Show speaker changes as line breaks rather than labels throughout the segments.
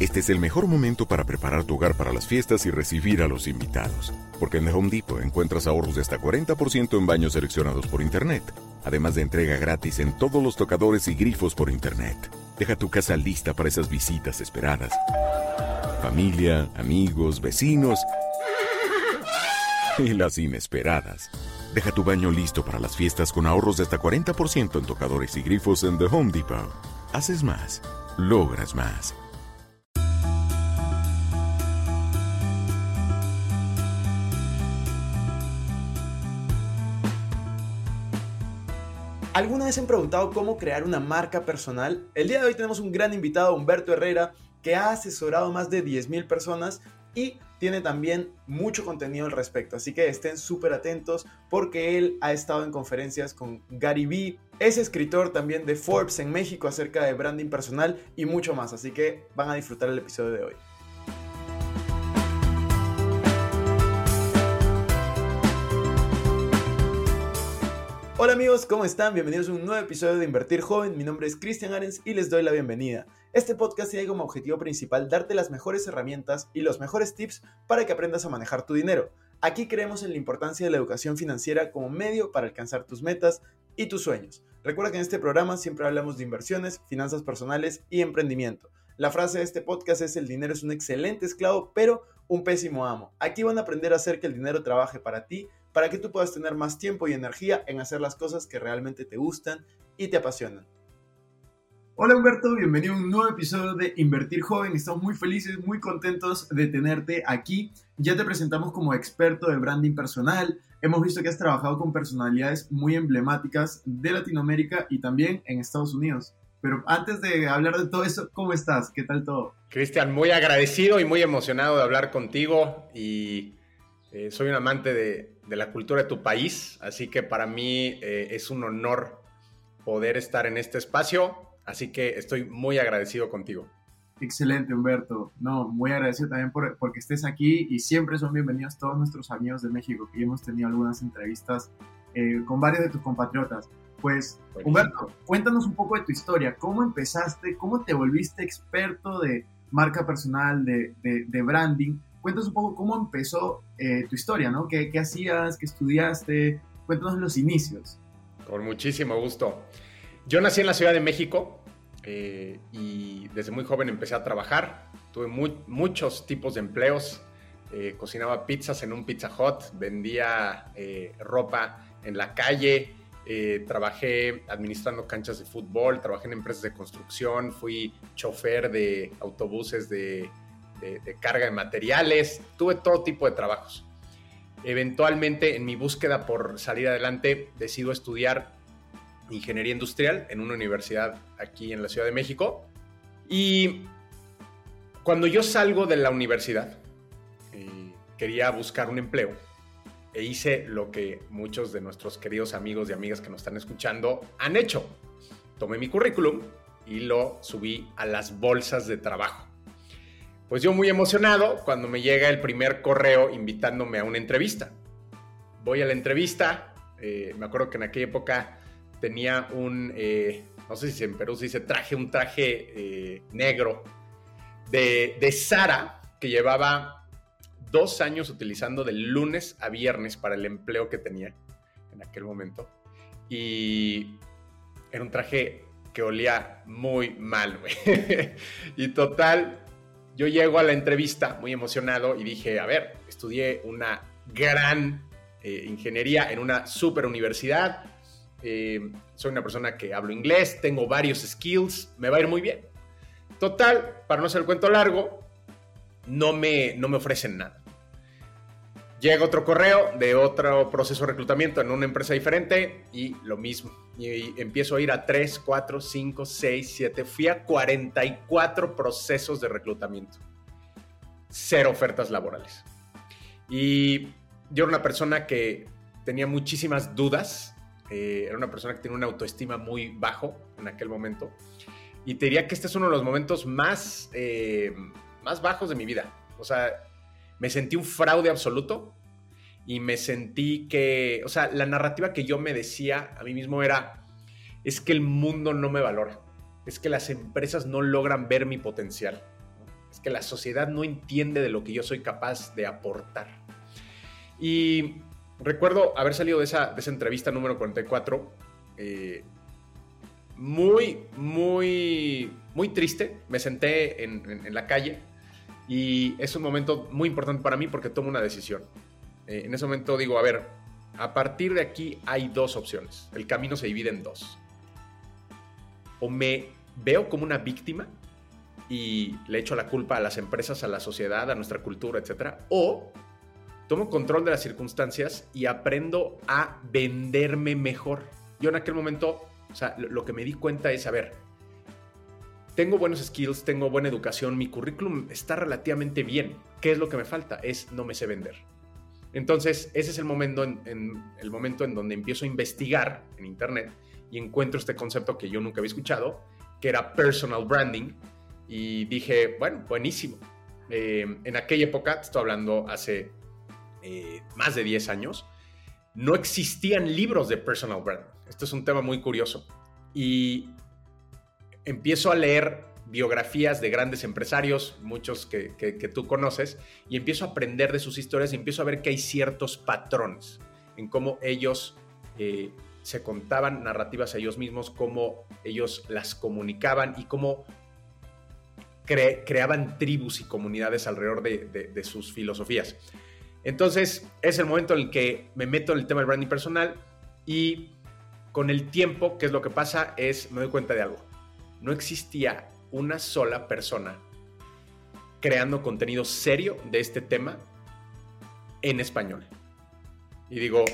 Este es el mejor momento para preparar tu hogar para las fiestas y recibir a los invitados, porque en The Home Depot encuentras ahorros de hasta 40% en baños seleccionados por Internet, además de entrega gratis en todos los tocadores y grifos por Internet. Deja tu casa lista para esas visitas esperadas. Familia, amigos, vecinos y las inesperadas. Deja tu baño listo para las fiestas con ahorros de hasta 40% en tocadores y grifos en The Home Depot. Haces más, logras más.
¿Alguna vez han preguntado cómo crear una marca personal? El día de hoy tenemos un gran invitado, Humberto Herrera, que ha asesorado a más de 10.000 personas y tiene también mucho contenido al respecto. Así que estén súper atentos porque él ha estado en conferencias con Gary Vee, es escritor también de Forbes en México acerca de branding personal y mucho más. Así que van a disfrutar el episodio de hoy. Hola amigos, ¿cómo están? Bienvenidos a un nuevo episodio de Invertir Joven. Mi nombre es Cristian Arens y les doy la bienvenida. Este podcast tiene como objetivo principal darte las mejores herramientas y los mejores tips para que aprendas a manejar tu dinero. Aquí creemos en la importancia de la educación financiera como medio para alcanzar tus metas y tus sueños. Recuerda que en este programa siempre hablamos de inversiones, finanzas personales y emprendimiento. La frase de este podcast es el dinero es un excelente esclavo, pero un pésimo amo. Aquí van a aprender a hacer que el dinero trabaje para ti para que tú puedas tener más tiempo y energía en hacer las cosas que realmente te gustan y te apasionan. Hola Humberto, bienvenido a un nuevo episodio de Invertir Joven. Estamos muy felices, muy contentos de tenerte aquí. Ya te presentamos como experto de branding personal. Hemos visto que has trabajado con personalidades muy emblemáticas de Latinoamérica y también en Estados Unidos. Pero antes de hablar de todo eso, ¿cómo estás? ¿Qué tal todo?
Cristian, muy agradecido y muy emocionado de hablar contigo y eh, soy un amante de, la cultura de tu país, así que para mí eh, es un honor poder estar en este espacio, así que estoy muy agradecido contigo.
Excelente, Humberto. No, muy agradecido también por, porque estés aquí y siempre son bienvenidos todos nuestros amigos de México, que hemos tenido algunas entrevistas eh, con varios de tus compatriotas. Pues, Humberto, cuéntanos un poco de tu historia. ¿Cómo empezaste? ¿Cómo te volviste experto de marca personal, de, de branding? Cuéntanos un poco cómo empezó eh, tu historia, ¿no? ¿Qué, hacías? ¿Qué estudiaste? Cuéntanos los inicios.
Con muchísimo gusto. Yo nací en la Ciudad de México eh, y desde muy joven empecé a trabajar. Tuve muchos tipos de empleos. Eh, cocinaba pizzas en un Pizza Hut, vendía ropa en la calle, trabajé administrando canchas de fútbol, trabajé en empresas de construcción, fui chofer de autobuses de de, carga de materiales, tuve todo tipo de trabajos. Eventualmente, en mi búsqueda por salir adelante, decido estudiar ingeniería industrial en una universidad aquí en la Ciudad de México. Y cuando yo salgo de la universidad, eh, quería buscar un empleo e hice lo que muchos de nuestros queridos amigos y amigas que nos están escuchando han hecho. Tomé mi currículum y lo subí a las bolsas de trabajo. Pues yo muy emocionado cuando me llega el primer correo invitándome a una entrevista. Voy a la entrevista, eh, me acuerdo que en aquella época tenía un, eh, no sé si en Perú se dice traje, un traje eh, negro de, de Sara que llevaba dos años utilizando de lunes a viernes para el empleo que tenía en aquel momento. Y era un traje que olía muy mal, güey. y total, yo llego a la entrevista muy emocionado y dije, a ver, estudié una gran eh, ingeniería en una super universidad, eh, soy una persona que hablo inglés, tengo varios skills, me va a ir muy bien. Total, para no hacer el cuento largo, no me, no me ofrecen nada. Llega otro correo de otro proceso de reclutamiento en una empresa diferente y lo mismo. Y empiezo a ir a 3, 4, 5, 6, 7. Fui a 44 procesos de reclutamiento. Cero ofertas laborales. Y yo era una persona que tenía muchísimas dudas. Eh, era una persona que tenía una autoestima muy bajo en aquel momento. Y te diría que este es uno de los momentos más, eh, más bajos de mi vida. O sea, me sentí un fraude absoluto y me sentí que, o sea, la narrativa que yo me decía a mí mismo era, es que el mundo no me valora, es que las empresas no logran ver mi potencial, es que la sociedad no entiende de lo que yo soy capaz de aportar. Y recuerdo haber salido de esa, de esa entrevista número 44 eh, muy, muy, muy triste. Me senté en, en, la calle y es un momento muy importante para mí porque tomo una decisión. Eh, en ese momento digo, a ver, a partir de aquí hay dos opciones. El camino se divide en dos. O me veo como una víctima y le echo la culpa a las empresas, a la sociedad, a nuestra cultura, etc. O tomo control de las circunstancias y aprendo a venderme mejor. Yo en aquel momento, o sea, lo que me di cuenta es, a ver, tengo buenos skills, tengo buena educación, mi currículum está relativamente bien. ¿Qué es lo que me falta? Es no me sé vender. Entonces, ese es el momento en, el momento en donde empiezo a investigar en Internet y encuentro este concepto que yo nunca había escuchado, que era personal branding. Y dije, bueno, buenísimo. Eh, en aquella época, estoy hablando hace eh, más de 10 años, no existían libros de personal branding. Esto es un tema muy curioso. Y empiezo a leer biografías de grandes empresarios, muchos que, tú conoces, y empiezo a aprender de sus historias y empiezo a ver que hay ciertos patrones en cómo ellos eh, se contaban narrativas a ellos mismos, cómo ellos las comunicaban y cómo creaban tribus y comunidades alrededor de, sus filosofías. Entonces es el momento en el que me meto en el tema del branding personal y con el tiempo, ¿qué es lo que pasa? Es, me doy cuenta de algo. No existía una sola persona creando contenido serio de este tema en español. Y digo,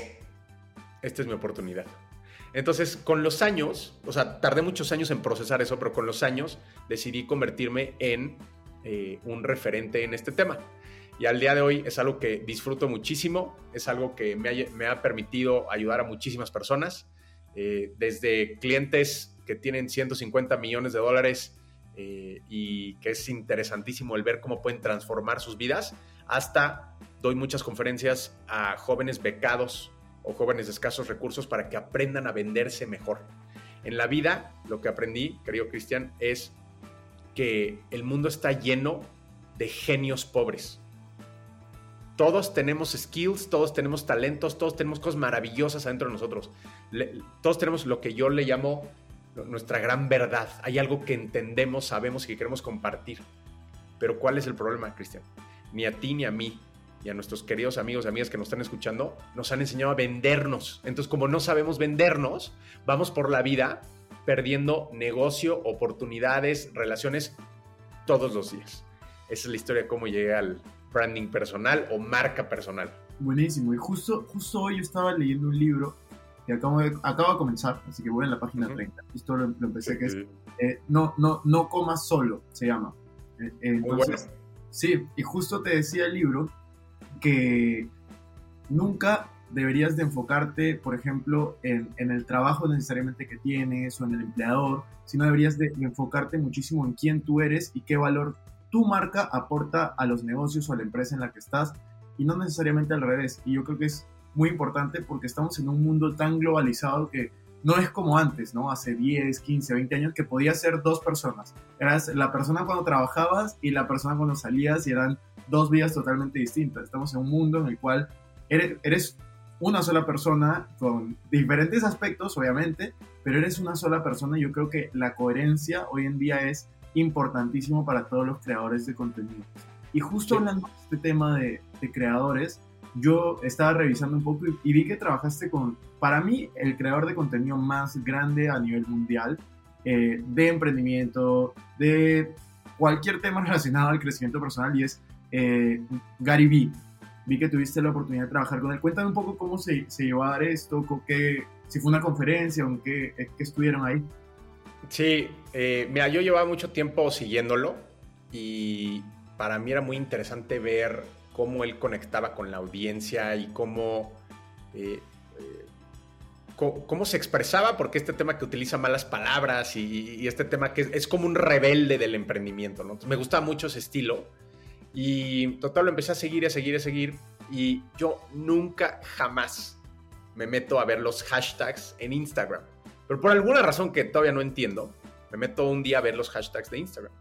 esta es mi oportunidad. Entonces, con los años, o sea, tardé muchos años en procesar eso, pero con los años decidí convertirme en eh, un referente en este tema. Y al día de hoy es algo que disfruto muchísimo, es algo que me ha, permitido ayudar a muchísimas personas, eh, desde clientes que tienen 150 millones de dólares eh, y que es interesantísimo el ver cómo pueden transformar sus vidas, hasta doy muchas conferencias a jóvenes becados o jóvenes de escasos recursos para que aprendan a venderse mejor. En la vida, lo que aprendí, querido Cristian, es que el mundo está lleno de genios pobres. Todos tenemos skills, todos tenemos talentos, todos tenemos cosas maravillosas adentro de nosotros. todos tenemos lo que yo le llamo nuestra gran verdad. Hay algo que entendemos, sabemos y que queremos compartir. Pero ¿cuál es el problema, Cristian? Ni a ti ni a mí, y a nuestros queridos amigos y amigas que nos están escuchando, nos han enseñado a vendernos. Entonces, como no sabemos vendernos, vamos por la vida perdiendo negocio, oportunidades, relaciones todos los días. Esa es la historia de cómo llegué al branding personal o marca personal.
Buenísimo. Y justo, justo hoy yo estaba leyendo un libro que acabo de, acabo de comenzar, así que voy en la página 30. Esto lo, empecé, que es eh, no, no, no comas solo, se llama. Eh, entonces, sí, y justo te decía el libro que nunca deberías de enfocarte, por ejemplo, en, en, el trabajo necesariamente que tienes o en el empleador, sino deberías de enfocarte muchísimo en quién tú eres y qué valor tu marca aporta a los negocios o a la empresa en la que estás y no necesariamente al revés. Y yo creo que es muy importante porque estamos en un mundo tan globalizado que no es como antes, ¿no? Hace 10, 15, 20 años que podía ser dos personas. Eras la persona cuando trabajabas y la persona cuando salías y eran dos vidas totalmente distintas. Estamos en un mundo en el cual eres, eres una sola persona con diferentes aspectos, obviamente, pero eres una sola persona yo creo que la coherencia hoy en día es importantísimo para todos los creadores de contenido. Y justo hablando de este tema de, de creadores, yo estaba revisando un poco y, vi que trabajaste con, para mí, el creador de contenido más grande a nivel mundial eh, de emprendimiento, de cualquier tema relacionado al crecimiento personal y es eh, Gary Vee. Vi que tuviste la oportunidad de trabajar con él. Cuéntame un poco cómo se, se llevó a dar esto, qué, si fue una conferencia o qué, qué estuvieron ahí.
Sí, eh, mira, yo llevaba mucho tiempo siguiéndolo y para mí era muy interesante ver cómo él conectaba con la audiencia y cómo, eh, eh, cómo, se expresaba, porque este tema que utiliza malas palabras y, este tema que es, como un rebelde del emprendimiento, ¿no? me gustaba mucho ese estilo y total lo empecé a seguir, a seguir, a seguir y yo nunca, jamás me meto a ver los hashtags en Instagram. Pero por alguna razón que todavía no entiendo, me meto un día a ver los hashtags de Instagram.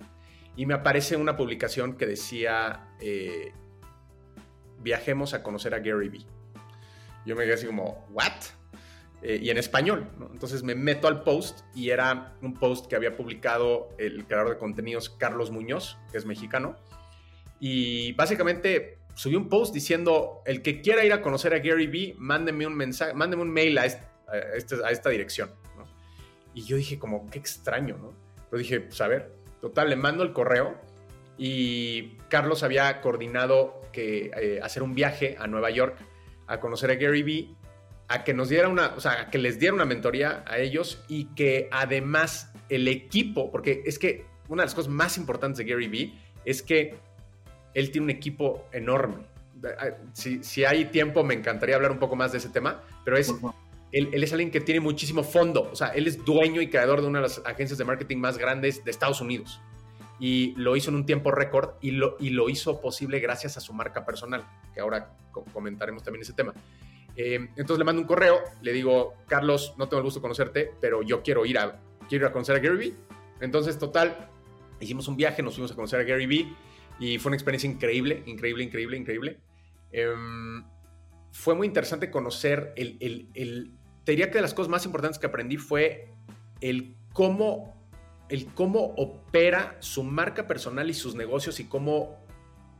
y me aparece una publicación que decía, eh, viajemos a conocer a Gary Vee. Yo me quedé así como, ¿what? Eh, y en español. Entonces me meto al post y era un post que había publicado el creador de contenidos Carlos Muñoz, que es mexicano. Y básicamente subí un post diciendo, el que quiera ir a conocer a Gary Vee, mándeme un mensaje, mándeme un mail a, este, a, esta dirección. Y yo dije como, qué extraño, ¿no? Pero dije, pues a ver, total, le mando el correo y Carlos había coordinado que, eh, hacer un viaje a Nueva York a conocer a Gary Vee, a que nos diera una, o sea, a que les diera una mentoría a ellos y que además el equipo, porque es que una de las cosas más importantes de Gary Vee es que él tiene un equipo enorme. Si, si hay tiempo, me encantaría hablar un poco más de ese tema, pero es, él, él, es alguien que tiene muchísimo fondo, o sea, él es dueño y creador de una de las agencias de marketing más grandes de Estados Unidos y lo hizo en un tiempo récord y lo, y lo hizo posible gracias a su marca personal, que ahora comentaremos también ese tema. Eh, entonces le mando un correo, le digo, Carlos, no tengo el gusto de conocerte, pero yo quiero ir a, quiero ir a conocer a Gary Vee. Entonces, total, hicimos un viaje, nos fuimos a conocer a Gary Vee y fue una experiencia increíble, increíble, increíble, increíble. Em, fue muy interesante conocer el, el, el, te diría que de las cosas más importantes que aprendí fue el cómo el cómo opera su marca personal y sus negocios y cómo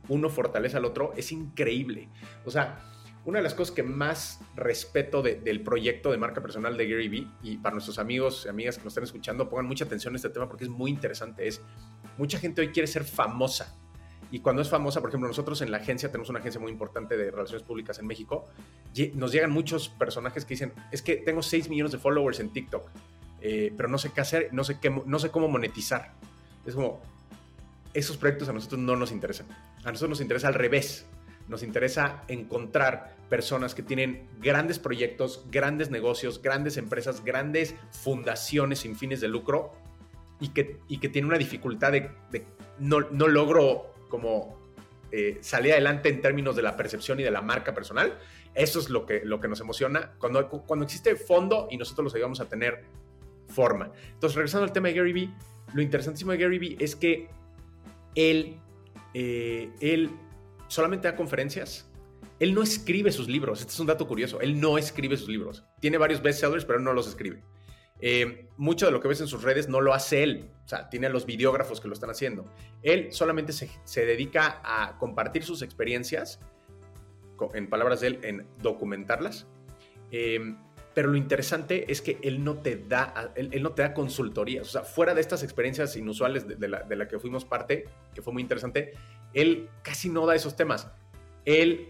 uno fortalece al otro es increíble. O sea, una de las cosas que más respeto del proyecto de marca personal de Gary Vee, y para nuestros amigos y amigas que nos están escuchando, pongan mucha atención a este tema porque es muy interesante, es mucha gente hoy quiere ser famosa. Y cuando es famosa, por ejemplo, nosotros en la agencia tenemos una agencia muy importante de relaciones públicas en México, nos llegan muchos personajes que dicen, es que tengo 6 millones de followers en TikTok eh, pero no sé qué hacer, no sé, qué, no sé cómo monetizar. Es como, esos proyectos a nosotros no nos interesan. A nosotros nos interesa al revés. Nos interesa encontrar personas que tienen grandes proyectos, grandes negocios, grandes empresas, grandes fundaciones sin fines de lucro y que, y que tienen una dificultad de, no, no, logro como eh, salir adelante en términos de la percepción y de la marca personal. Eso es lo que, lo que nos emociona. Cuando, cuando existe fondo y nosotros los ayudamos a tener forma. Entonces, regresando al tema de Gary Vee, lo interesantísimo de Gary Vee es que él, eh, él solamente da conferencias. Él no escribe sus libros. Este es un dato curioso. Él no escribe sus libros. Tiene varios bestsellers, pero no los escribe. Eh, mucho de lo que ves en sus redes no lo hace él. O sea, tiene a los videógrafos que lo están haciendo. Él solamente se, se dedica a compartir sus experiencias, en palabras de él, en documentarlas. Eh, pero lo interesante es que él no te da, él, no te da consultorías. O sea, fuera de estas experiencias inusuales de, la, de, la, que fuimos parte, que fue muy interesante, él casi no da esos temas. Él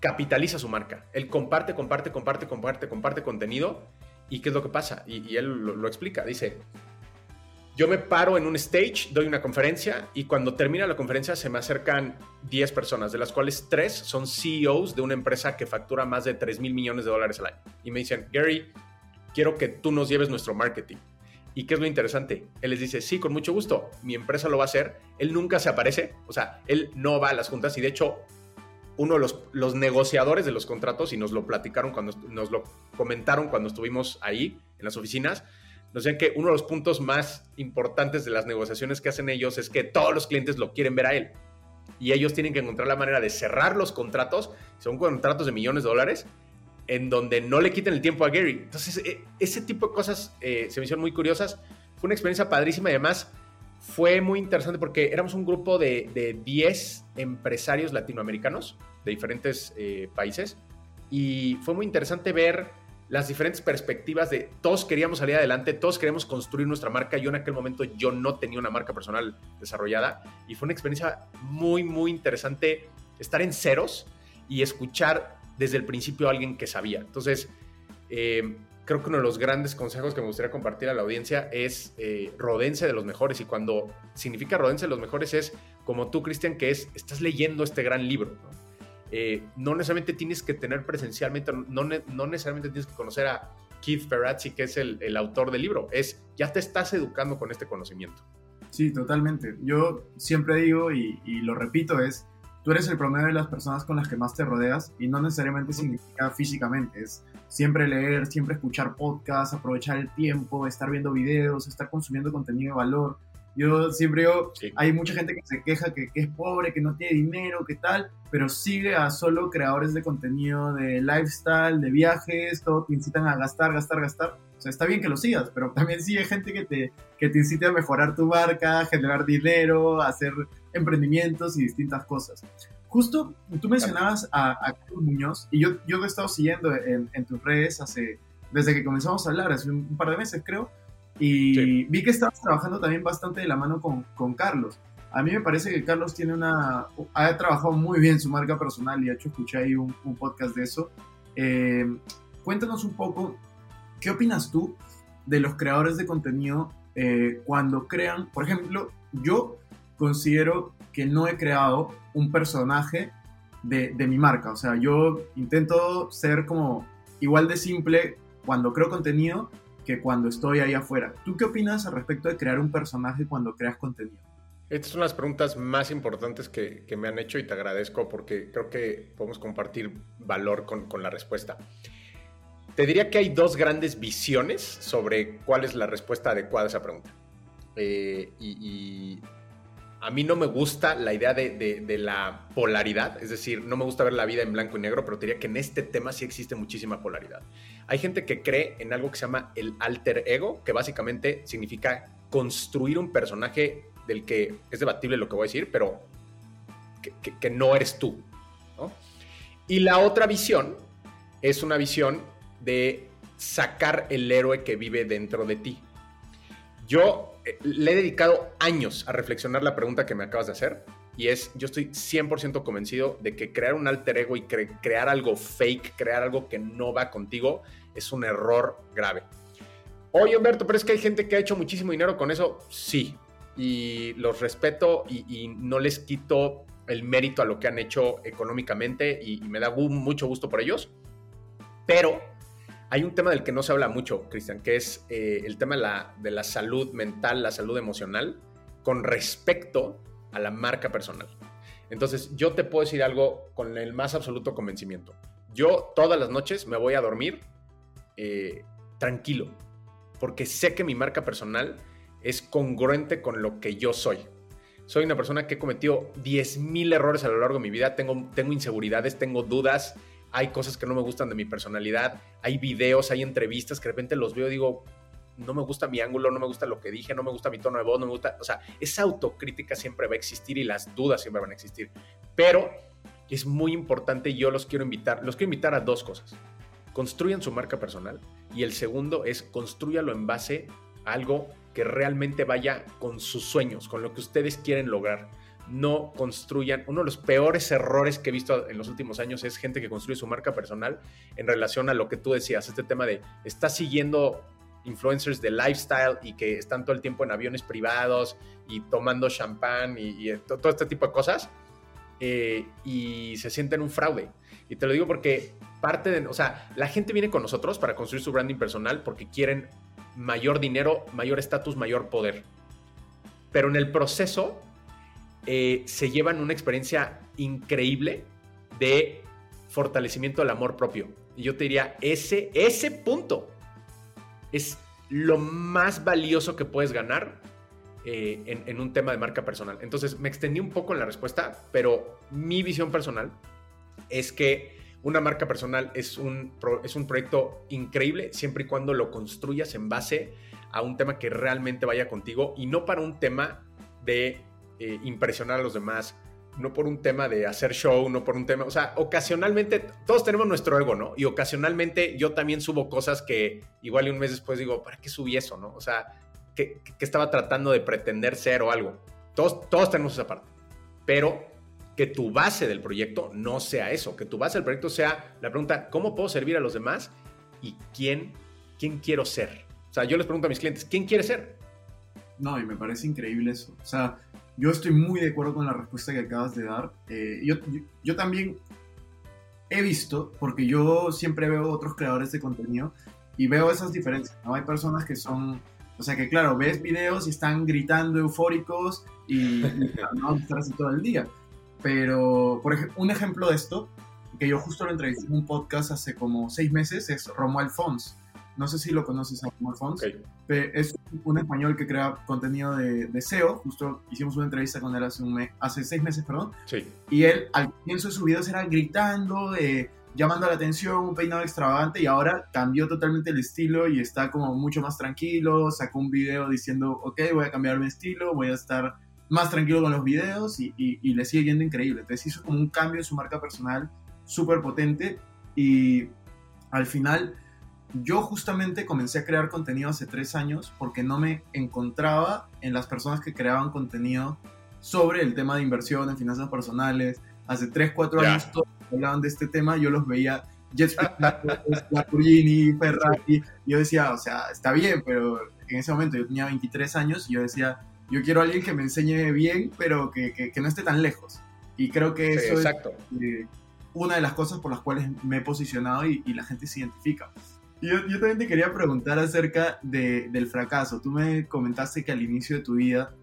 capitaliza su marca. Él comparte, comparte, comparte, comparte, comparte contenido. ¿Y qué es lo que pasa? Y, él lo explica. Dice, yo me paro en un stage, doy una conferencia y cuando termina la conferencia se me acercan 10 personas, de las cuales 3 son CEOs de una empresa que factura más de 3 mil millones de dólares al año. Y me dicen, Gary, quiero que tú nos lleves nuestro marketing. ¿Y qué es lo interesante? Él les dice, sí, con mucho gusto, mi empresa lo va a hacer. Él nunca se aparece, o sea, él no va a las juntas y de hecho uno de los, los negociadores de los contratos, y nos lo platicaron cuando nos lo comentaron cuando estuvimos ahí en las oficinas, nos decían que uno de los puntos más importantes de las negociaciones que hacen ellos es que todos los clientes lo quieren ver a él. Y ellos tienen que encontrar la manera de cerrar los contratos, son contratos de millones de dólares, en donde no le quiten el tiempo a Gary. Entonces, e, ese tipo de cosas eh, se me hicieron muy curiosas. Fue una experiencia padrísima y además fue muy interesante porque éramos un grupo de, 10 empresarios latinoamericanos de diferentes eh, países y fue muy interesante ver las diferentes perspectivas de todos queríamos salir adelante, todos queríamos construir nuestra marca. Yo en aquel momento yo no tenía una marca personal desarrollada y fue una experiencia muy, muy interesante estar en ceros y escuchar desde el principio a alguien que sabía. Entonces, eh, creo que uno de los grandes consejos que me gustaría compartir a la audiencia es eh, rodense de los mejores. Y cuando significa rodense de los mejores es como tú, Cristian, que es, estás leyendo este gran libro. ¿no? Eh, no necesariamente tienes que tener presencialmente, no, no, necesariamente tienes que conocer a Keith Ferrazzi, que es el, autor del libro, es ya te estás educando con este conocimiento.
Sí, totalmente. Yo siempre digo y, lo repito, es, tú eres el promedio de las personas con las que más te rodeas y no necesariamente significa físicamente, es siempre leer, siempre escuchar podcasts, aprovechar el tiempo, estar viendo videos, estar consumiendo contenido de valor. Yo siempre digo, hay mucha gente que se queja que, que, es pobre, que no tiene dinero, que tal, pero sigue a solo creadores de contenido, de lifestyle, de viajes, todo te incitan a gastar, gastar, gastar. O sea, está bien que lo sigas, pero también sigue gente que te, que te incite a mejorar tu marca, generar dinero, hacer emprendimientos y distintas cosas. Justo tú mencionabas a, a Carlos Muñoz y yo, yo he estado siguiendo en, en, tus redes hace, desde que comenzamos a hablar, hace un, par de meses creo, y vi que estabas trabajando también bastante de la mano con, con, Carlos. A mí me parece que Carlos tiene una, ha trabajado muy bien su marca personal y de hecho escuché ahí un, un podcast de eso. Eh, cuéntanos un poco, ¿qué opinas tú de los creadores de contenido eh, cuando crean, por ejemplo, yo considero que no he creado un personaje de, mi marca. O sea, yo intento ser como igual de simple cuando creo contenido que cuando estoy ahí afuera. ¿Tú qué opinas al respecto de crear un personaje cuando creas contenido?
Estas son las preguntas más importantes que, me han hecho y te agradezco porque creo que podemos compartir valor con, la respuesta. Te diría que hay dos grandes visiones sobre cuál es la respuesta adecuada a esa pregunta. Eh, y a mí no me gusta la idea de, la polaridad, es decir, no me gusta ver la vida en blanco y negro, pero diría que en este tema sí existe muchísima polaridad. Hay gente que cree en algo que se llama el alter ego, que básicamente significa construir un personaje del que es debatible lo que voy a decir, pero que, no eres tú. Y la otra visión es una visión de sacar el héroe que vive dentro de ti. Yo le he dedicado años a reflexionar la pregunta que me acabas de hacer y es, yo estoy 100% convencido de que crear un alter ego y crear algo fake, crear algo que no va contigo, es un error grave. Oye, Humberto, pero es que hay gente que ha hecho muchísimo dinero con eso. Sí, y los respeto y, no les quito el mérito a lo que han hecho económicamente y me da mucho gusto por ellos. Pero hay un tema del que no se habla mucho, Cristian, que es eh, el tema de la, salud mental, la salud emocional, con respecto a la marca personal. Entonces, yo te puedo decir algo con el más absoluto convencimiento. Yo todas las noches me voy a dormir eh, tranquilo, porque sé que mi marca personal es congruente con lo que yo soy. Soy una persona que he cometido 10.000 errores a lo largo de mi vida, tengo inseguridades, tengo dudas, hay cosas que no me gustan de mi personalidad, hay videos, hay entrevistas que de repente los veo y digo, no me gusta mi ángulo, no me gusta lo que dije, no me gusta mi tono de voz, no me gusta, o sea, esa autocrítica siempre va a existir y las dudas siempre van a existir. Pero es muy importante yo los quiero invitar, los quiero invitar a dos cosas. Construyan su marca personal y el segundo es construyanlo en base a algo que realmente vaya con sus sueños, con lo que ustedes quieren lograr no construyan. Uno de los peores errores que he visto en los últimos años es gente que construye su marca personal en relación a lo que tú decías, este tema de está siguiendo influencers de lifestyle y que están todo el tiempo en aviones privados y tomando champán y, todo este tipo de cosas eh, y se sienten un fraude. Y te lo digo porque parte de, o sea, la gente viene con nosotros para construir su branding personal porque quieren mayor dinero, mayor estatus, mayor poder. Pero en el proceso eh, se llevan una experiencia increíble de fortalecimiento del amor propio. Y yo te diría, ese, ese punto es lo más valioso que puedes ganar eh, en, en, un tema de marca personal. Entonces me extendí un poco en la respuesta, pero mi visión personal es que una marca personal es un, es un proyecto increíble siempre y cuando lo construyas en base a un tema que realmente vaya contigo y no para un tema de eh, impresionar a los demás, no por un tema de hacer show, no por un tema, o sea, ocasionalmente todos tenemos nuestro ego, ¿no? Y ocasionalmente yo también subo cosas que igual y un mes después digo, ¿para qué subí eso, no? O sea, que, estaba tratando de pretender ser o algo. Todos, todos tenemos esa parte, pero que tu base del proyecto no sea eso, que tu base del proyecto sea la pregunta, ¿cómo puedo servir a los demás? ¿Y quién, quién quiero ser? O sea, yo les pregunto a mis clientes, ¿quién quiere ser?
No, y me parece increíble eso. O sea, yo estoy muy de acuerdo con la respuesta que acabas de dar. Eh, yo, yo, también he visto, porque yo siempre veo otros creadores de contenido y veo esas diferencias. ¿no? Hay personas que son, o sea, que claro, ves videos y están gritando eufóricos y, no estar así todo el día. Pero, por ejemplo, un ejemplo de esto, que yo justo lo entrevisté en un podcast hace como seis meses, es Romuald Fons. No sé si lo conoces, Fons. Es un español que crea contenido de, de, SEO. Justo hicimos una entrevista con él hace, un hace seis meses, perdón.
Sí.
Y él, al comienzo de sus videos, era gritando, eh, llamando la atención, un peinado extravagante. Y ahora cambió totalmente el estilo y está como mucho más tranquilo. Sacó un video diciendo, ok, voy a cambiar mi estilo, voy a estar más tranquilo con los videos y, y, le sigue yendo increíble. Entonces hizo como un cambio en su marca personal súper potente y al final yo justamente comencé a crear contenido hace tres años porque no me encontraba en las personas que creaban contenido sobre el tema de inversión en finanzas personales. Hace tres, cuatro años todos hablaban de este tema, yo los veía Lamborghini, Ferrari, yo decía, o sea, está bien, pero en ese momento yo tenía 23 años y yo decía, yo quiero a alguien que me enseñe bien, pero que, que, no esté tan lejos. Y creo que eso es eh, una de las cosas por las cuales me he posicionado y, la gente se identifica. Yo, yo, también te quería preguntar acerca de, del fracaso. Tú me comentaste que al inicio de tu vida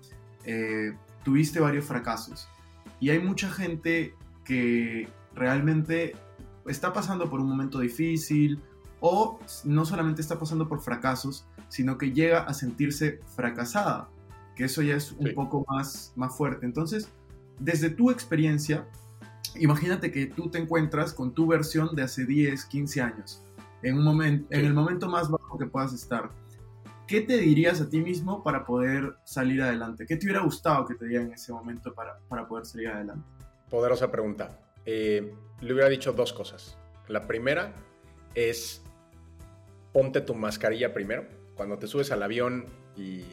eh, tuviste varios fracasos. Y hay mucha gente que realmente está pasando por un momento difícil o no solamente está pasando por fracasos, sino que llega a sentirse fracasada que eso ya es un poco más, más fuerte. Entonces, desde tu experiencia, imagínate que tú te encuentras con tu versión de hace 10, 15 años, en, un momento, en el momento más bajo que puedas estar. ¿Qué te dirías a ti mismo para poder salir adelante? ¿Qué te hubiera gustado que te diera en ese momento para, para poder salir adelante?
Poderosa pregunta. Eh, le hubiera dicho dos cosas. La primera es ponte tu mascarilla primero. Cuando te subes al avión y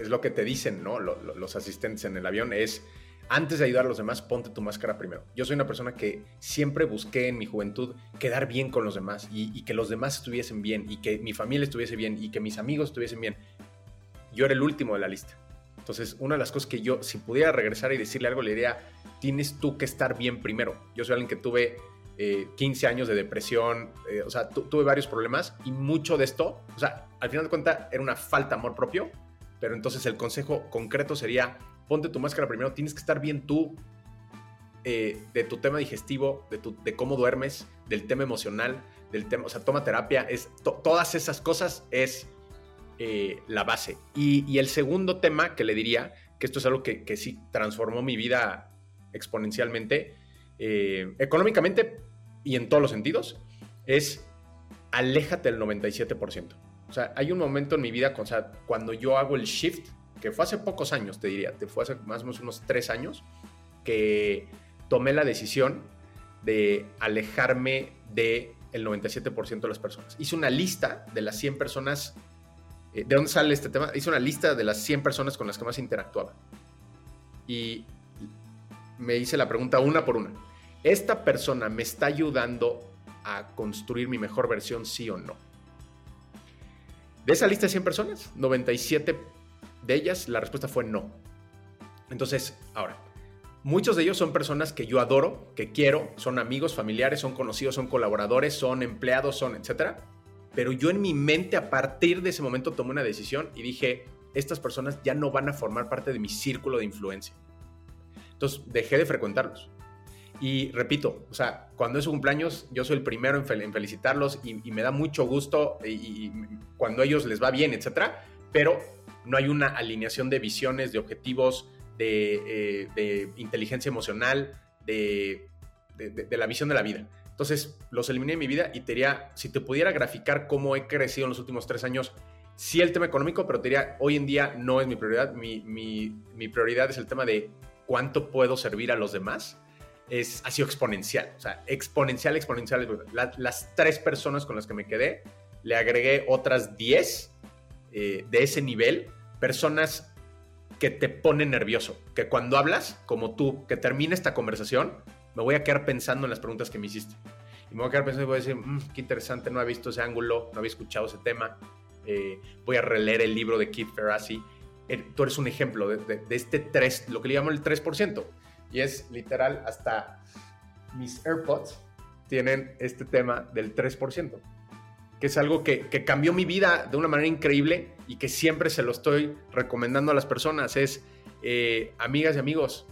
es lo que te dicen, ¿no? los asistentes en el avión es, antes de ayudar a los demás, ponte tu máscara primero. Yo soy una persona que siempre busqué en mi juventud quedar bien con los demás y, que los demás estuviesen bien y que mi familia estuviese bien y que mis amigos estuviesen bien. Yo era el último de la lista. Entonces, una de las cosas que yo, si pudiera regresar y decirle algo, le diría, tienes tú que estar bien primero. Yo soy alguien que tuve 15 eh, años de depresión, eh, o sea, tuve varios problemas y mucho de esto, o sea, al final de cuentas era una falta de amor propio pero entonces el consejo concreto sería, ponte tu máscara primero, tienes que estar bien tú eh, de tu tema digestivo, de, tu, de cómo duermes, del tema emocional, del tema, o sea, toma terapia, es, todas esas cosas es eh, la base. Y, el segundo tema que le diría, que esto es algo que, que sí transformó mi vida exponencialmente, eh, económicamente y en todos los sentidos, es aléjate del 97%. O sea, hay un momento en mi vida, o sea, cuando yo hago el shift, que fue hace pocos años, te diría, te fue hace más o menos unos tres años, que tomé la decisión de alejarme del el 97% de las personas. Hice una lista de las 100 personas, eh, ¿de dónde sale este tema? Hice una lista de las 100 personas con las que más interactuaba. Y me hice la pregunta una por una. ¿Esta persona me está ayudando a construir mi mejor versión, sí o no? De esa lista de 100 personas, 97 de ellas la respuesta fue no. Entonces, ahora, muchos de ellos son personas que yo adoro, que quiero, son amigos, familiares, son conocidos, son colaboradores, son empleados, son etcétera. Pero yo en mi mente a partir de ese momento tomé una decisión y dije, estas personas ya no van a formar parte de mi círculo de influencia. Entonces dejé de frecuentarlos. Y repito, o sea, cuando es su cumpleaños, yo soy el primero en, felicitarlos y, me da mucho gusto y, cuando a ellos les va bien, etcétera, pero no hay una alineación de visiones, de objetivos, de, eh, inteligencia emocional, de, la visión de la vida. Entonces, los eliminé de mi vida y te diría, si te pudiera graficar cómo he crecido en los últimos tres años, sí el tema económico, pero te diría, hoy en día no es mi prioridad. Mi, prioridad es el tema de cuánto puedo servir a los demás es, ha sido exponencial. O sea, exponencial, exponencial. las tres personas con las que me quedé, le agregué otras 10 eh, de ese nivel, personas que te ponen nervioso, que cuando hablas, como tú, que termine esta conversación, me voy a quedar pensando en las preguntas que me hiciste. Y me voy a quedar pensando y voy a decir, mm, qué interesante, no había visto ese ángulo, no había escuchado ese tema. Eh, voy a releer el libro de Keith Ferrazzi. Eh, tú eres un ejemplo de, este 3, lo que le llamo el 3%. Y es literal, hasta mis AirPods tienen este tema del 3%, que es algo que, cambió mi vida de una manera increíble y que siempre se lo estoy recomendando a las personas. Es, eh, amigas y amigos,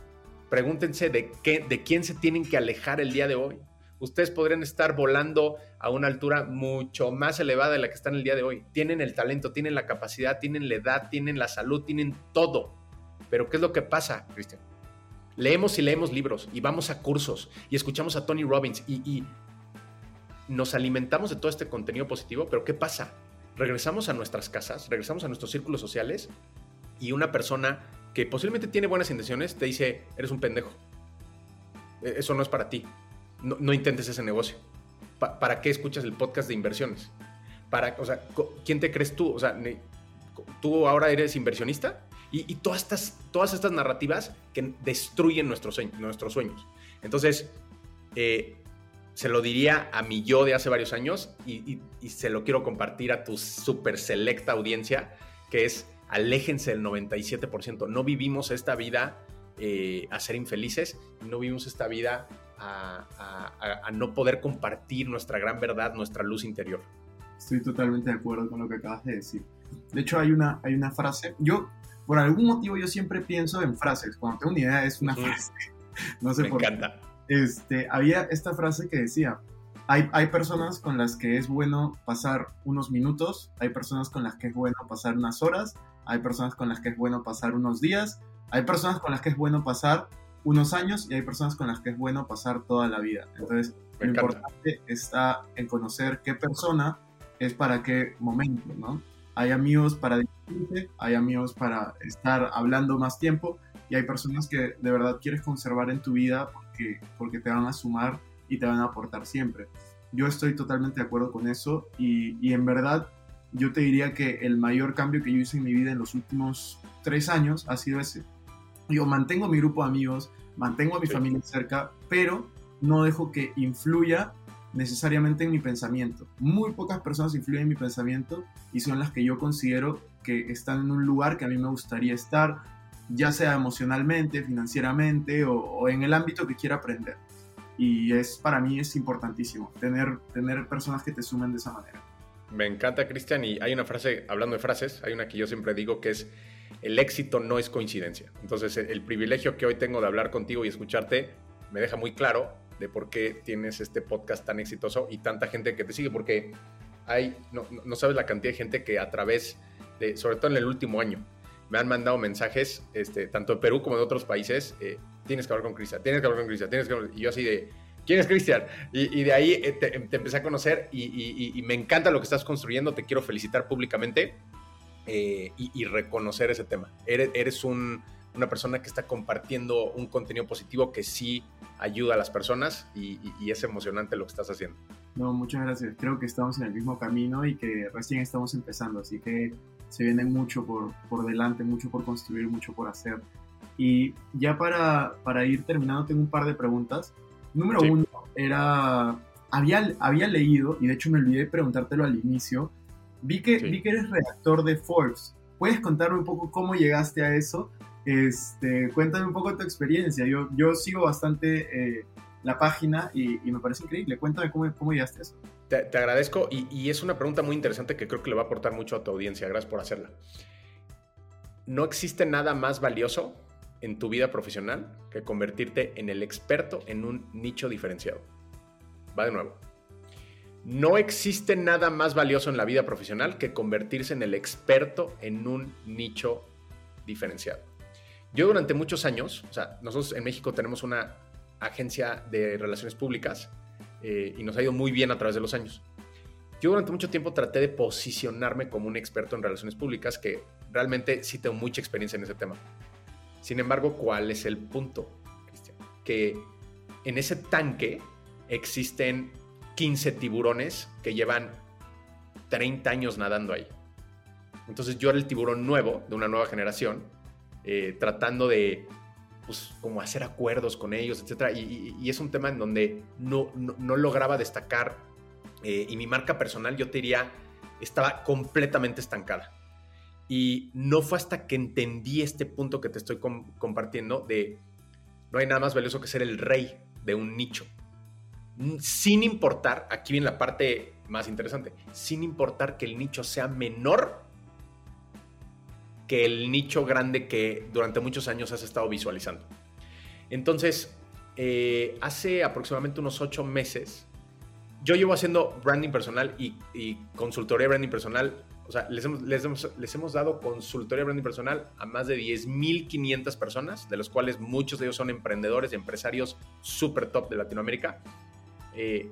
pregúntense de, qué, de quién se tienen que alejar el día de hoy. ustedes podrían estar volando a una altura mucho más elevada de la que están el día de hoy. Tienen el talento, tienen la capacidad, tienen la edad, tienen la salud, tienen todo. Pero ¿qué es lo que pasa, Cristian? Leemos y leemos libros y vamos a cursos y escuchamos a Tony Robbins y nos alimentamos de todo este contenido positivo, pero ¿qué pasa? Regresamos a nuestras casas, regresamos a nuestros círculos sociales y una persona que posiblemente tiene buenas intenciones te dice, eres un pendejo. E-, eso no es para ti. No, intentes ese negocio. ¿Para qué escuchas el podcast de inversiones? Para, o sea, ¿quién te crees tú? O sea, ¿tú ahora eres inversionista? Y, todas, estas, todas estas narrativas que destruyen nuestros, nuestros sueños. Entonces, eh, se lo diría a mi yo de hace varios años y, y se lo quiero compartir a tu súper selecta audiencia, que es aléjense del 97%. No vivimos esta vida eh, a ser infelices no vivimos esta vida a, no poder compartir nuestra gran verdad, nuestra luz interior.
Estoy totalmente de acuerdo con lo que acabas de decir. De hecho, hay una, hay una frase. Yo, por algún motivo, yo siempre pienso en frases. Cuando tengo una idea, es una frase. No sé
Me
por
encanta.
Este, había esta frase que decía: hay, hay personas con las que es bueno pasar unos minutos, hay personas con las que es bueno pasar unas horas, hay personas con las que es bueno pasar unos días, hay personas con las que es bueno pasar unos años y hay personas con las que es bueno pasar toda la vida. Entonces, lo importante está en conocer qué persona es para qué momento, ¿no? Hay amigos para divertirte, hay amigos para estar hablando más tiempo y hay personas que de verdad quieres conservar en tu vida porque, porque te van a sumar y te van a aportar siempre. Yo estoy totalmente de acuerdo con eso y, y en verdad yo te diría que el mayor cambio que yo hice en mi vida en los últimos tres años ha sido ese. Yo mantengo mi grupo de amigos, mantengo a mi familia cerca, pero no dejo que influya necesariamente en mi pensamiento. Muy pocas personas influyen en mi pensamiento y son las que yo considero que están en un lugar que a mí me gustaría estar, ya sea emocionalmente, financieramente o, en el ámbito que quiera aprender. Y es para mí es importantísimo tener, tener personas que te sumen de esa manera.
Me encanta, Cristian, y hay una frase, hablando de frases, hay una que yo siempre digo que es, el éxito no es coincidencia. Entonces, el privilegio que hoy tengo de hablar contigo y escucharte me deja muy claro de por qué tienes este podcast tan exitoso y tanta gente que te sigue, porque hay, no, no sabes la cantidad de gente que a través de, sobre todo en el último año, me han mandado mensajes, este, tanto de Perú como de otros países, eh, tienes que hablar con Cristian, tienes que hablar con Cristian, tienes que hablar, y yo así de, ¿Quién es Cristian? Y, de ahí eh, te, empecé a conocer y, me encanta lo que estás construyendo. Te quiero felicitar públicamente eh, y, reconocer ese tema. Eres, una persona que está compartiendo un contenido positivo que sí ayuda a las personas y, es emocionante lo que estás haciendo.
No, muchas gracias. Creo que estamos en el mismo camino y que recién estamos empezando, así que se viene mucho por, por delante, mucho por construir, mucho por hacer. Y ya para, para ir terminando, tengo un par de preguntas. Número uno era, había, había leído, y de hecho me olvidé de preguntártelo al inicio, vi que, vi que eres redactor de Forbes. ¿Puedes contarme un poco cómo llegaste a eso? Este, cuéntame un poco tu experiencia. Yo, yo sigo bastante eh, la página y, me parece increíble. Cuéntame cómo, cómo llegaste a eso.
Te, agradezco y, y, es una pregunta muy interesante que creo que le va a aportar mucho a tu audiencia. Gracias por hacerla. No existe nada más valioso en tu vida profesional que convertirte en el experto en un nicho diferenciado. Va de nuevo. No existe nada más valioso en la vida profesional que convertirse en el experto en un nicho diferenciado. Yo durante muchos años, o sea, nosotros en México tenemos una agencia de relaciones públicas eh, y nos ha ido muy bien a través de los años. Yo durante mucho tiempo traté de posicionarme como un experto en relaciones públicas que realmente sí tengo mucha experiencia en ese tema. Sin embargo, ¿cuál es el punto, Cristian? Que en ese tanque existen 15 tiburones que llevan 30 años nadando ahí. Entonces yo era el tiburón nuevo, de una nueva generación, eh, tratando de, pues, como hacer acuerdos con ellos, etc. Y, es un tema en donde no, lograba destacar eh, y mi marca personal, yo te diría, estaba completamente estancada. Y no fue hasta que entendí este punto que te estoy compartiendo de no hay nada más valioso que ser el rey de un nicho. Sin importar, aquí viene la parte más interesante, sin importar que el nicho sea menor que el nicho grande que durante muchos años has estado visualizando. Entonces, eh, hace aproximadamente unos ocho meses, yo llevo haciendo branding personal y, consultoría de branding personal. O sea, les hemos, les hemos, dado consultoría de branding personal a más de 10.500 personas, de los cuales muchos de ellos son emprendedores, empresarios súper top de Latinoamérica. Eh,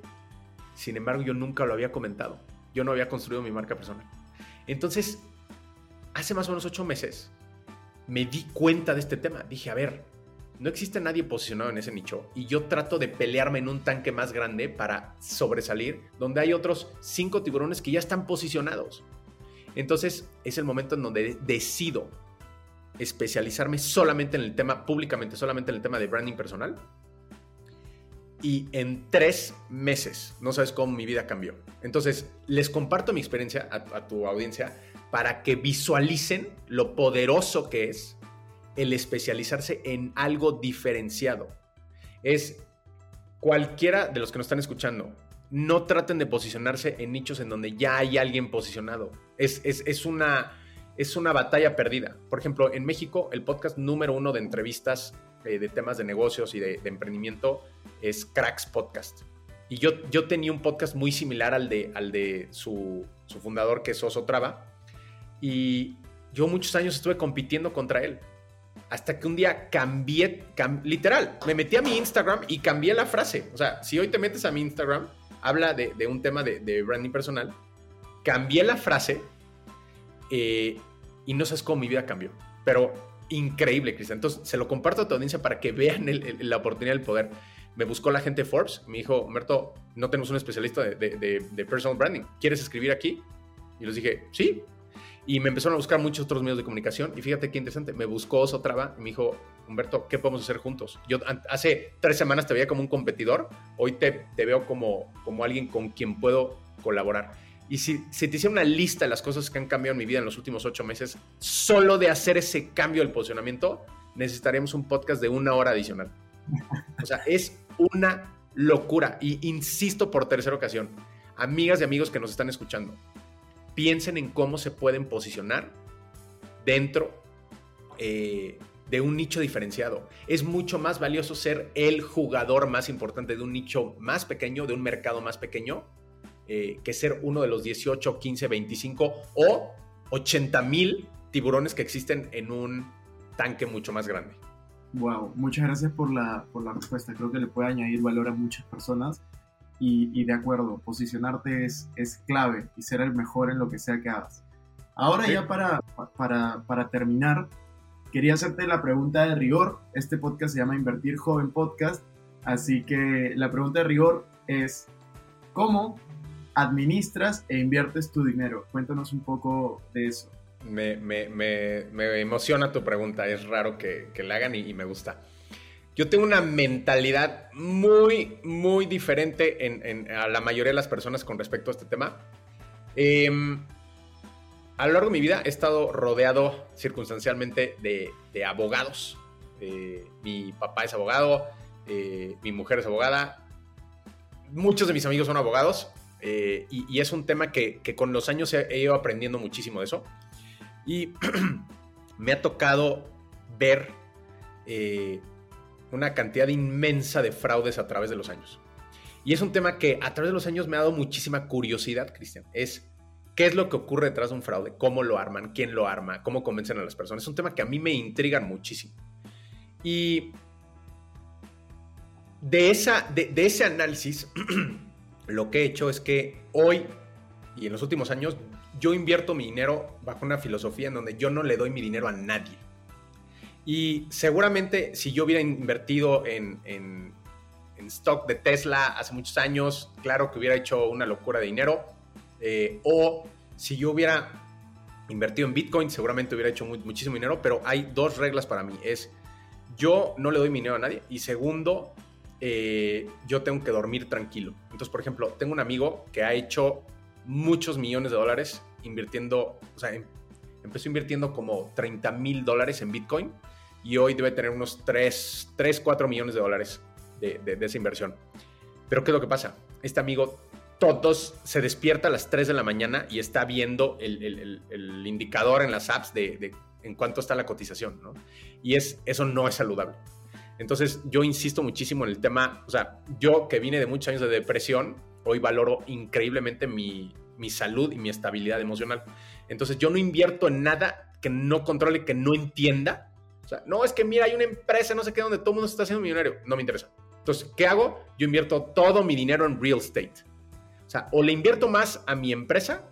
sin embargo, yo nunca lo había comentado. Yo no había construido mi marca personal. Entonces, hace más o menos ocho meses, me di cuenta de este tema. Dije, a ver, no existe nadie posicionado en ese nicho y yo trato de pelearme en un tanque más grande para sobresalir, donde hay otros cinco tiburones que ya están posicionados. Entonces es el momento en donde decido especializarme solamente en el tema, públicamente, solamente en el tema de branding personal. Y en tres meses, no sabes cómo mi vida cambió. Entonces, les comparto mi experiencia a, a tu audiencia para que visualicen lo poderoso que es el especializarse en algo diferenciado. Es cualquiera de los que nos están escuchando, no traten de posicionarse en nichos en donde ya hay alguien posicionado. Es, es, una, es una batalla perdida. Por ejemplo, en México, el podcast número uno de entrevistas eh, de temas de negocios y de, emprendimiento es Cracks Podcast. Y yo, yo tenía un podcast muy similar al de, al de su, su fundador, que es Oso Traba. Y yo muchos años estuve compitiendo contra él hasta que un día cambié, literal, me metí a mi Instagram y cambié la frase. O sea, si hoy te metes a mi Instagram, habla de, un tema de, branding personal, cambié la frase eh, y no sabes cómo mi vida cambió. Pero increíble, Cristian. Entonces, se lo comparto a tu audiencia para que vean la oportunidad del poder. Me buscó la gente de Forbes, me dijo, Humberto, no tenemos un especialista de, de personal branding. ¿Quieres escribir aquí? Y les dije, sí, y me empezaron a buscar muchos otros medios de comunicación. Y fíjate qué interesante, me buscó Osotrava y me dijo, Humberto, ¿qué podemos hacer juntos? Yo hace tres semanas te veía como un competidor, hoy te, te veo como, como alguien con quien puedo colaborar. Y si, si te hiciera una lista de las cosas que han cambiado en mi vida en los últimos ocho meses, solo de hacer ese cambio del posicionamiento, necesitaríamos un podcast de una hora adicional. O sea, es una locura. Y insisto por tercera ocasión, amigas y amigos que nos están escuchando, piensen en cómo se pueden posicionar dentro eh, de un nicho diferenciado. Es mucho más valioso ser el jugador más importante de un nicho más pequeño, de un mercado más pequeño, eh, que ser uno de los 18, 15, 25 o 80 mil tiburones que existen en un tanque mucho más grande.
Wow, muchas gracias por la, por la respuesta. Creo que le puede añadir valor a muchas personas y, de acuerdo, posicionarte es, es clave y ser el mejor en lo que sea que hagas. Ahora ya para, para, para terminar, quería hacerte la pregunta de rigor. Este podcast se llama Invertir Joven Podcast, así que la pregunta de rigor es, ¿cómo administras e inviertes tu dinero? Cuéntanos un poco de eso.
Me, me, me, me emociona tu pregunta, es raro que, que la hagan y, y me gusta. Yo tengo una mentalidad muy, muy diferente en, a la mayoría de las personas con respecto a este tema. Em, a lo largo de mi vida he estado rodeado circunstancialmente de, abogados. Eh, mi papá es abogado, eh, mi mujer es abogada, muchos de mis amigos son abogados eh, y, es un tema que, con los años he, ido aprendiendo muchísimo de eso. Y me ha tocado ver una cantidad inmensa de fraudes a través de los años. Y es un tema que a través de los años me ha dado muchísima curiosidad, Cristian. Es qué es lo que ocurre detrás de un fraude, cómo lo arman, quién lo arma, cómo convencen a las personas. Es un tema que a mí me intriga muchísimo. Y de, esa, de, ese análisis, lo que he hecho es que hoy y en los últimos años yo invierto mi dinero bajo una filosofía en donde yo no le doy mi dinero a nadie. Y seguramente si yo hubiera invertido en, en, stock de Tesla hace muchos años, claro que hubiera hecho una locura de dinero. Eh, o si yo hubiera invertido en Bitcoin, seguramente hubiera hecho muchísimo dinero. Pero hay dos reglas para mí. Es yo no le doy dinero a nadie. Y segundo, eh, yo tengo que dormir tranquilo. Entonces, por ejemplo, tengo un amigo que ha hecho muchos millones de dólares invirtiendo, o sea, em, empezó invirtiendo como 30 mil dólares en Bitcoin y hoy debe tener unos 3, 3 4 millones de dólares de, esa inversión. Pero ¿qué es lo que pasa? Este amigo todos se despierta a las 3 de la mañana y está viendo el, indicador en las apps de, en cuánto está la cotización, ¿no? Y es, eso no es saludable. Entonces yo insisto muchísimo en el tema, o sea, yo que vine de muchos años de depresión, hoy valoro increíblemente mi, mi salud y mi estabilidad emocional. Entonces yo no invierto en nada que no controle, que no entienda. O sea, no es que mira, hay una empresa, no sé qué, donde todo el mundo se está haciendo millonario. No me interesa. Entonces, ¿qué hago? Yo invierto todo mi dinero en real estate. O sea, o le invierto más a mi empresa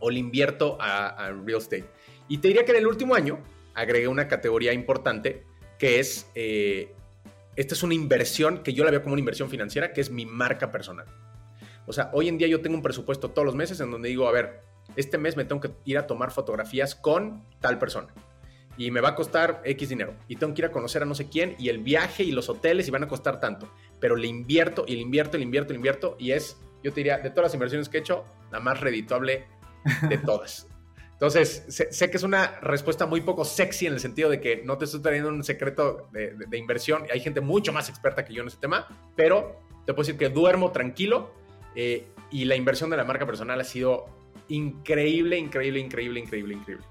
o le invierto a, real estate. Y te diría que en el último año agregué una categoría importante que es, eh, esta es una inversión que yo la veo como una inversión financiera, que es mi marca personal. O sea, hoy en día yo tengo un presupuesto todos los meses en donde digo, a ver, este mes me tengo que ir a tomar fotografías con tal persona. Y me va a costar X dinero. Y tengo que ir a conocer a no sé quién. Y el viaje y los hoteles y van a costar tanto. Pero le invierto y le invierto, le invierto, le invierto. Y es, yo te diría, de todas las inversiones que he hecho, la más redituable de todas. Entonces, sé, que es una respuesta muy poco sexy en el sentido de que no te estoy trayendo un secreto de, de inversión. Hay gente mucho más experta que yo en ese tema. Pero te puedo decir que duermo tranquilo eh, y la inversión de la marca personal ha sido increíble, increíble, increíble, increíble, increíble.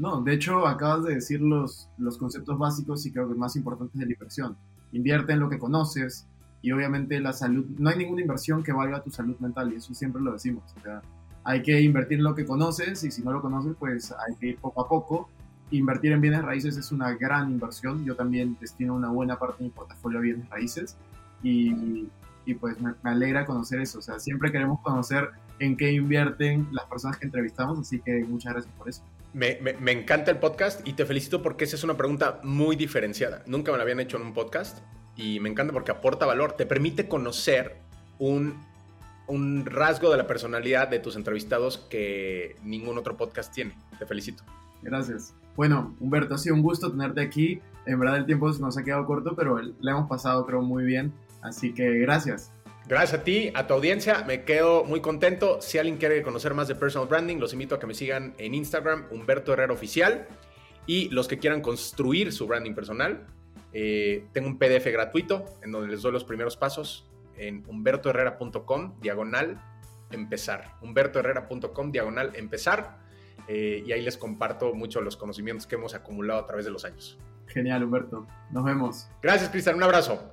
No, de hecho acabas de decir los, los conceptos básicos y creo que más importantes de la inversión. Invierte en lo que conoces y obviamente la salud, no hay ninguna inversión que valga tu salud mental y eso siempre lo decimos. O sea, hay que invertir en lo que conoces y si no lo conoces pues hay que ir poco a poco. Invertir en bienes raíces es una gran inversión. Yo también destino una buena parte de mi portafolio a bienes raíces y y pues me, alegra conocer eso. O sea, siempre queremos conocer en qué invierten las personas que entrevistamos, así que muchas gracias por eso.
Me, encanta el podcast y te felicito porque esa es una pregunta muy diferenciada. Nunca me la habían hecho en un podcast y me encanta porque aporta valor, te permite conocer un, un rasgo de la personalidad de tus entrevistados que ningún otro podcast tiene. Te felicito.
Gracias. Bueno, Humberto, ha sido un gusto tenerte aquí. En verdad el tiempo nos ha quedado corto, pero le hemos pasado creo muy bien. Así que gracias.
Gracias a ti, a tu audiencia, me quedo muy contento. Si alguien quiere conocer más de personal branding, los invito a que me sigan en Instagram, Humberto Herrera Oficial. Y los que quieran construir su branding personal, eh, tengo un PDF gratuito en donde les doy los primeros pasos en humbertoherrera.com, diagonal, empezar. humbertoherrera.com, diagonal, empezar. Eh, y ahí les comparto mucho los conocimientos que hemos acumulado a través de los años.
Genial, Humberto. Nos vemos.
Gracias, Cristian. Un abrazo.